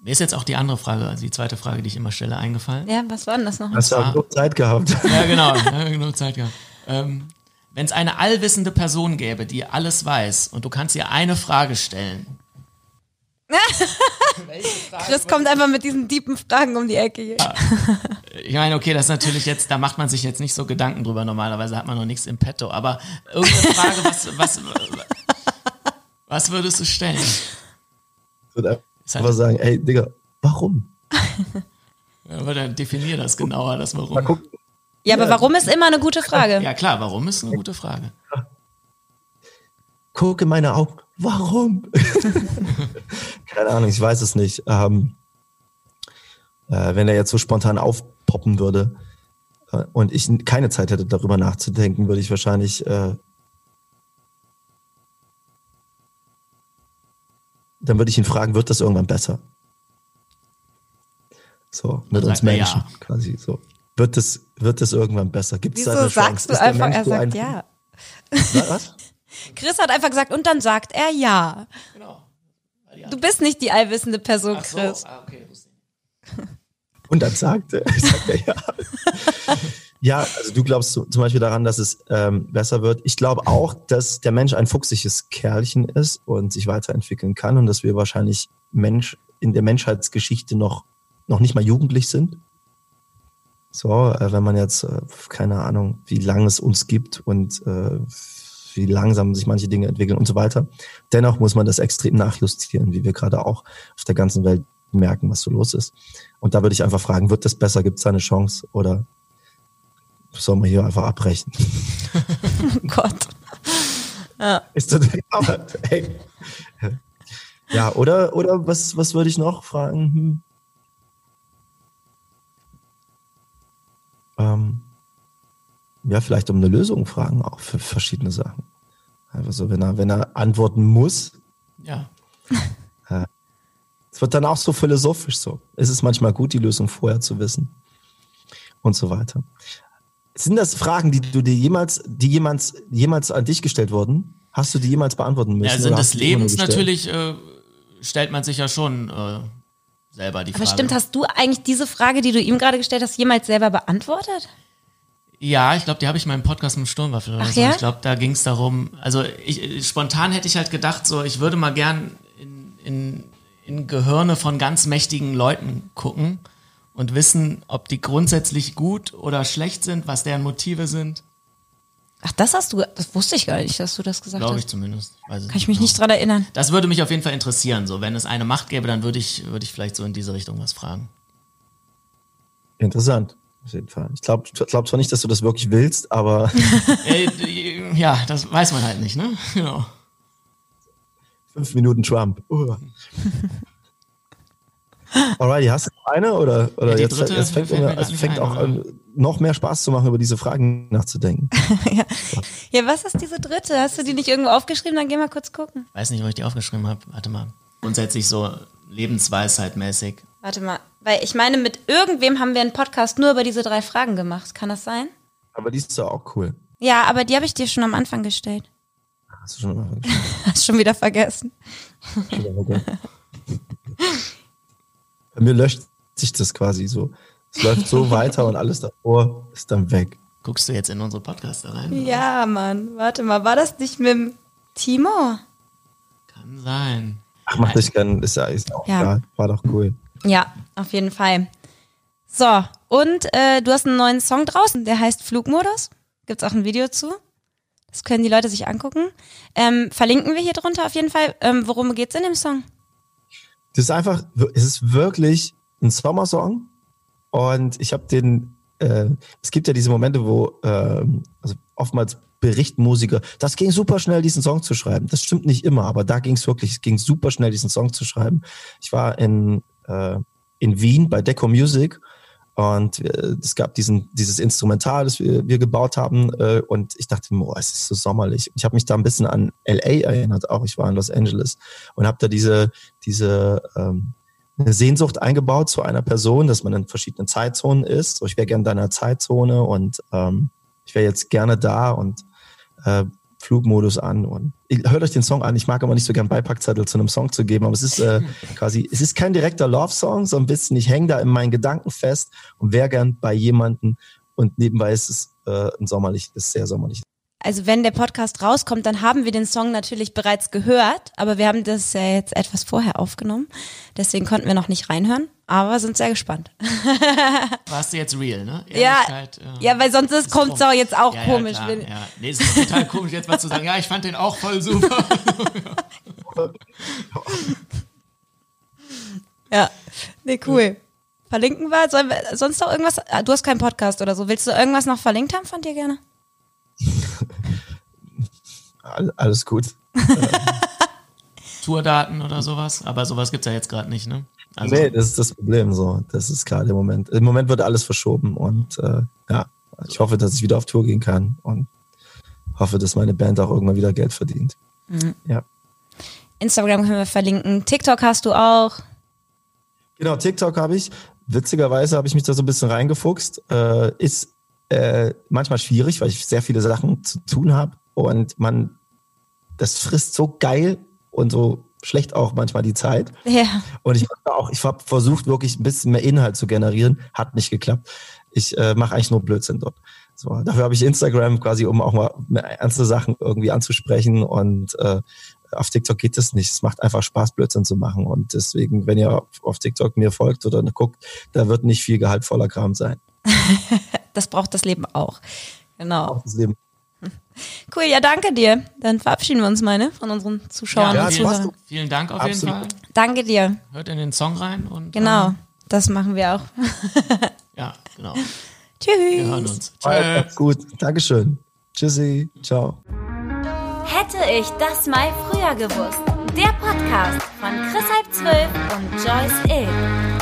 Mir ist jetzt auch die andere Frage, also die zweite Frage, die ich immer stelle, eingefallen. Ja, was war denn das noch? Hast du auch genug Zeit gehabt? Ja, genau, ja, genug Zeit gehabt. Ähm, Wenn es eine allwissende Person gäbe, die alles weiß und du kannst ihr eine Frage stellen, Chris kommt einfach mit diesen tiefen Fragen um die Ecke hier. Ja. Ich meine, okay, das ist natürlich jetzt, da macht man sich jetzt nicht so Gedanken drüber. Normalerweise hat man noch nichts im Petto. Aber irgendeine Frage, was, was, was würdest du stellen? Ich würde einfach halt sagen, ey, Digga, warum? Ja, aber dann definier das genauer, das Warum. Mal gucken. Ja, aber warum ist immer eine gute Frage? Ja, klar, warum ist eine gute Frage. Guck in meine Augen. Warum? Keine Ahnung, ich weiß es nicht. Ähm, Äh, wenn er jetzt so spontan aufpoppen würde äh, und ich keine Zeit hätte, darüber nachzudenken, würde ich wahrscheinlich äh, dann würde ich ihn fragen, wird das irgendwann besser? So, mit Dann uns Menschen ja. quasi so. Wird es, wird es irgendwann besser? Gibt es da Wieso eine Chance? sagst du Ist der einfach, Mensch er sagt ein- ja. Was? Chris hat einfach gesagt, und dann sagt er ja. Genau. Du bist nicht die allwissende Person, Ach so, Chris. ah, okay, wusste ich. Und dann sagte er, sagt er ja. ja, also du glaubst zum zum Beispiel daran, dass es ähm, besser wird. Ich glaube auch, dass der Mensch ein fuchsiges Kerlchen ist und sich weiterentwickeln kann und dass wir wahrscheinlich Mensch in der Menschheitsgeschichte noch, noch nicht mal jugendlich sind. So, äh, wenn man jetzt, äh, keine Ahnung, wie lange es uns gibt und äh, wie langsam sich manche Dinge entwickeln und so weiter. Dennoch muss man das extrem nachjustieren, wie wir gerade auch auf der ganzen Welt merken, was so los ist. Und da würde ich einfach fragen, wird das besser? Gibt es da eine Chance? Oder sollen wir hier einfach abbrechen? Oh Gott. Ist das, hey. Ja, oder, oder was, was würde ich noch fragen? Hm. Ähm, ja, vielleicht um eine Lösung fragen, auch für verschiedene Sachen. Einfach so, wenn er, wenn er antworten muss, Ja. es wird dann auch so philosophisch so. Es ist manchmal gut, die Lösung vorher zu wissen. Und so weiter. Sind das Fragen, die du dir jemals, die jemals, jemals an dich gestellt wurden? Hast du die jemals beantworten müssen? Ja, Sinn oder des Lebens natürlich äh, stellt man sich ja schon äh, selber die Aber Frage. stimmt, hast du eigentlich diese Frage, die du ihm gerade gestellt hast, jemals selber beantwortet? Ja, ich glaube, die habe ich mal im Podcast mit dem Sturmwaffel oder Ach so. ja? Ich glaube, da ging es darum, also ich, spontan hätte ich halt gedacht, so ich würde mal gern in, in, in Gehirne von ganz mächtigen Leuten gucken und wissen, ob die grundsätzlich gut oder schlecht sind, was deren Motive sind. Ach, das hast du, das wusste ich gar nicht, dass du das gesagt Glaube ich hast. zumindest. Weiß Kann ich mich genau. nicht dran erinnern. Das würde mich auf jeden Fall interessieren. So, wenn es eine Macht gäbe, dann würde ich, würde ich vielleicht so in diese Richtung was fragen. Interessant. Auf jeden Fall. Ich glaube glaub zwar nicht, dass du das wirklich willst, aber äh, d- ja, das weiß man halt nicht, ne? Genau. fünf Minuten Trump. Uh. Alrighty, hast du noch eine oder, oder Ja, die jetzt, dritte jetzt fängt, nicht fängt ein, auch an, noch mehr Spaß zu machen, über diese Fragen nachzudenken. Ja, was ist diese dritte? Hast du die nicht irgendwo aufgeschrieben? Dann geh mal kurz gucken. Weiß nicht, wo ich die aufgeschrieben habe. Warte mal. Grundsätzlich so Lebensweisheit mäßig. Warte mal, weil ich meine, mit irgendwem haben wir einen Podcast nur über diese drei Fragen gemacht. Kann das sein? Aber die ist ja auch cool. Ja, aber die habe ich dir schon am Anfang gestellt. Hast du schon mal Hast schon wieder vergessen. Bei mir löscht sich das quasi so. Es läuft so weiter und alles davor ist dann weg. Guckst du jetzt in unsere Podcaster rein? Ja, Mann. Warte mal, war das nicht mit Timo? Kann sein. Ach, mach dich gern, ist ja, ist auch Ja. egal. War doch cool. Ja, auf jeden Fall. So, und äh, du hast einen neuen Song draußen, der heißt Flugmodus. Gibt's auch ein Video zu. Das können die Leute sich angucken. Ähm, verlinken wir hier drunter auf jeden Fall. Ähm, worum geht's in dem Song? Das ist einfach, es ist wirklich ein Sommersong. Und ich habe den, äh, es gibt ja diese Momente, wo, ähm, also oftmals berichten Musiker, das ging super schnell, diesen Song zu schreiben. Das stimmt nicht immer, aber da ging es wirklich, es ging super schnell, diesen Song zu schreiben. Ich war in, äh, in Wien bei Deco Music und äh, es gab diesen, dieses Instrumental, das wir, wir gebaut haben äh, und ich dachte oh, es ist so sommerlich. Ich habe mich da ein bisschen an LA erinnert, auch ich war in Los Angeles und habe da diese, diese ähm, Sehnsucht eingebaut zu einer Person, dass man in verschiedenen Zeitzonen ist. So, ich wäre gerne in deiner Zeitzone und ähm, ich wäre jetzt gerne da und äh, Flugmodus an und hört euch den Song an. Ich mag aber nicht so gern Beipackzettel zu einem Song zu geben, aber es ist äh, quasi, es ist kein direkter Love-Song, so ein bisschen, ich hänge da in meinen Gedanken fest und wäre gern bei jemanden und nebenbei ist es äh, ein sommerliches, sehr sommerliches. Also wenn der Podcast rauskommt, dann haben wir den Song natürlich bereits gehört, aber wir haben das ja jetzt etwas vorher aufgenommen. Deswegen konnten wir noch nicht reinhören, aber sind sehr gespannt. Warst du jetzt real, ne? Ja, Ehrlichkeit, äh, ja, weil sonst ist, kommt's komisch. auch jetzt auch ja, komisch. Ja, ja. Nee, es ist total komisch, jetzt mal zu sagen, ja, ich fand den auch voll super. Ja, nee, cool. Verlinken wir, sollen wir sonst noch irgendwas? Ah, Du hast keinen Podcast oder so. Willst du irgendwas noch verlinkt haben von dir gerne? All- Alles gut. Tourdaten oder sowas, aber sowas gibt's ja jetzt gerade nicht, ne? Also, nee, das ist das Problem so. Das ist gerade im Moment. Im Moment wird alles verschoben und äh, ja, ich hoffe, dass ich wieder auf Tour gehen kann und hoffe, dass meine Band auch irgendwann wieder Geld verdient. Ja. Instagram können wir verlinken. TikTok hast du auch. Genau, TikTok habe ich. Witzigerweise habe ich mich da so ein bisschen reingefuchst. Äh, ist äh, manchmal schwierig, weil ich sehr viele Sachen zu tun habe und man, das frisst so geil und so schlecht auch manchmal die Zeit. Ja. Und ich habe auch, ich habe versucht wirklich ein bisschen mehr Inhalt zu generieren, hat nicht geklappt. Ich äh, mache eigentlich nur Blödsinn dort. So, dafür habe ich Instagram quasi, um auch mal ernste Sachen irgendwie anzusprechen und äh, auf TikTok geht das nicht. Es macht einfach Spaß, Blödsinn zu machen. Und deswegen, wenn ihr auf, TikTok mir folgt oder guckt, da wird nicht viel gehaltvoller Kram sein. Das braucht das Leben auch. Genau. Das Leben. Cool, ja, danke dir. Dann verabschieden wir uns mal ne, von unseren Zuschauern ja, und vielen, Zuhörern. vielen Dank auf Absolut. jeden Fall. Danke dir. Hört in den Song rein und Genau. ähm, Das machen wir auch. ja, genau. Tschüss. Wir hören uns. Macht's Gut, Dankeschön. Tschüssi, ciao. Hätte ich das mal früher gewusst. Der Podcast von Chris Halb 12 und Joyce Ill.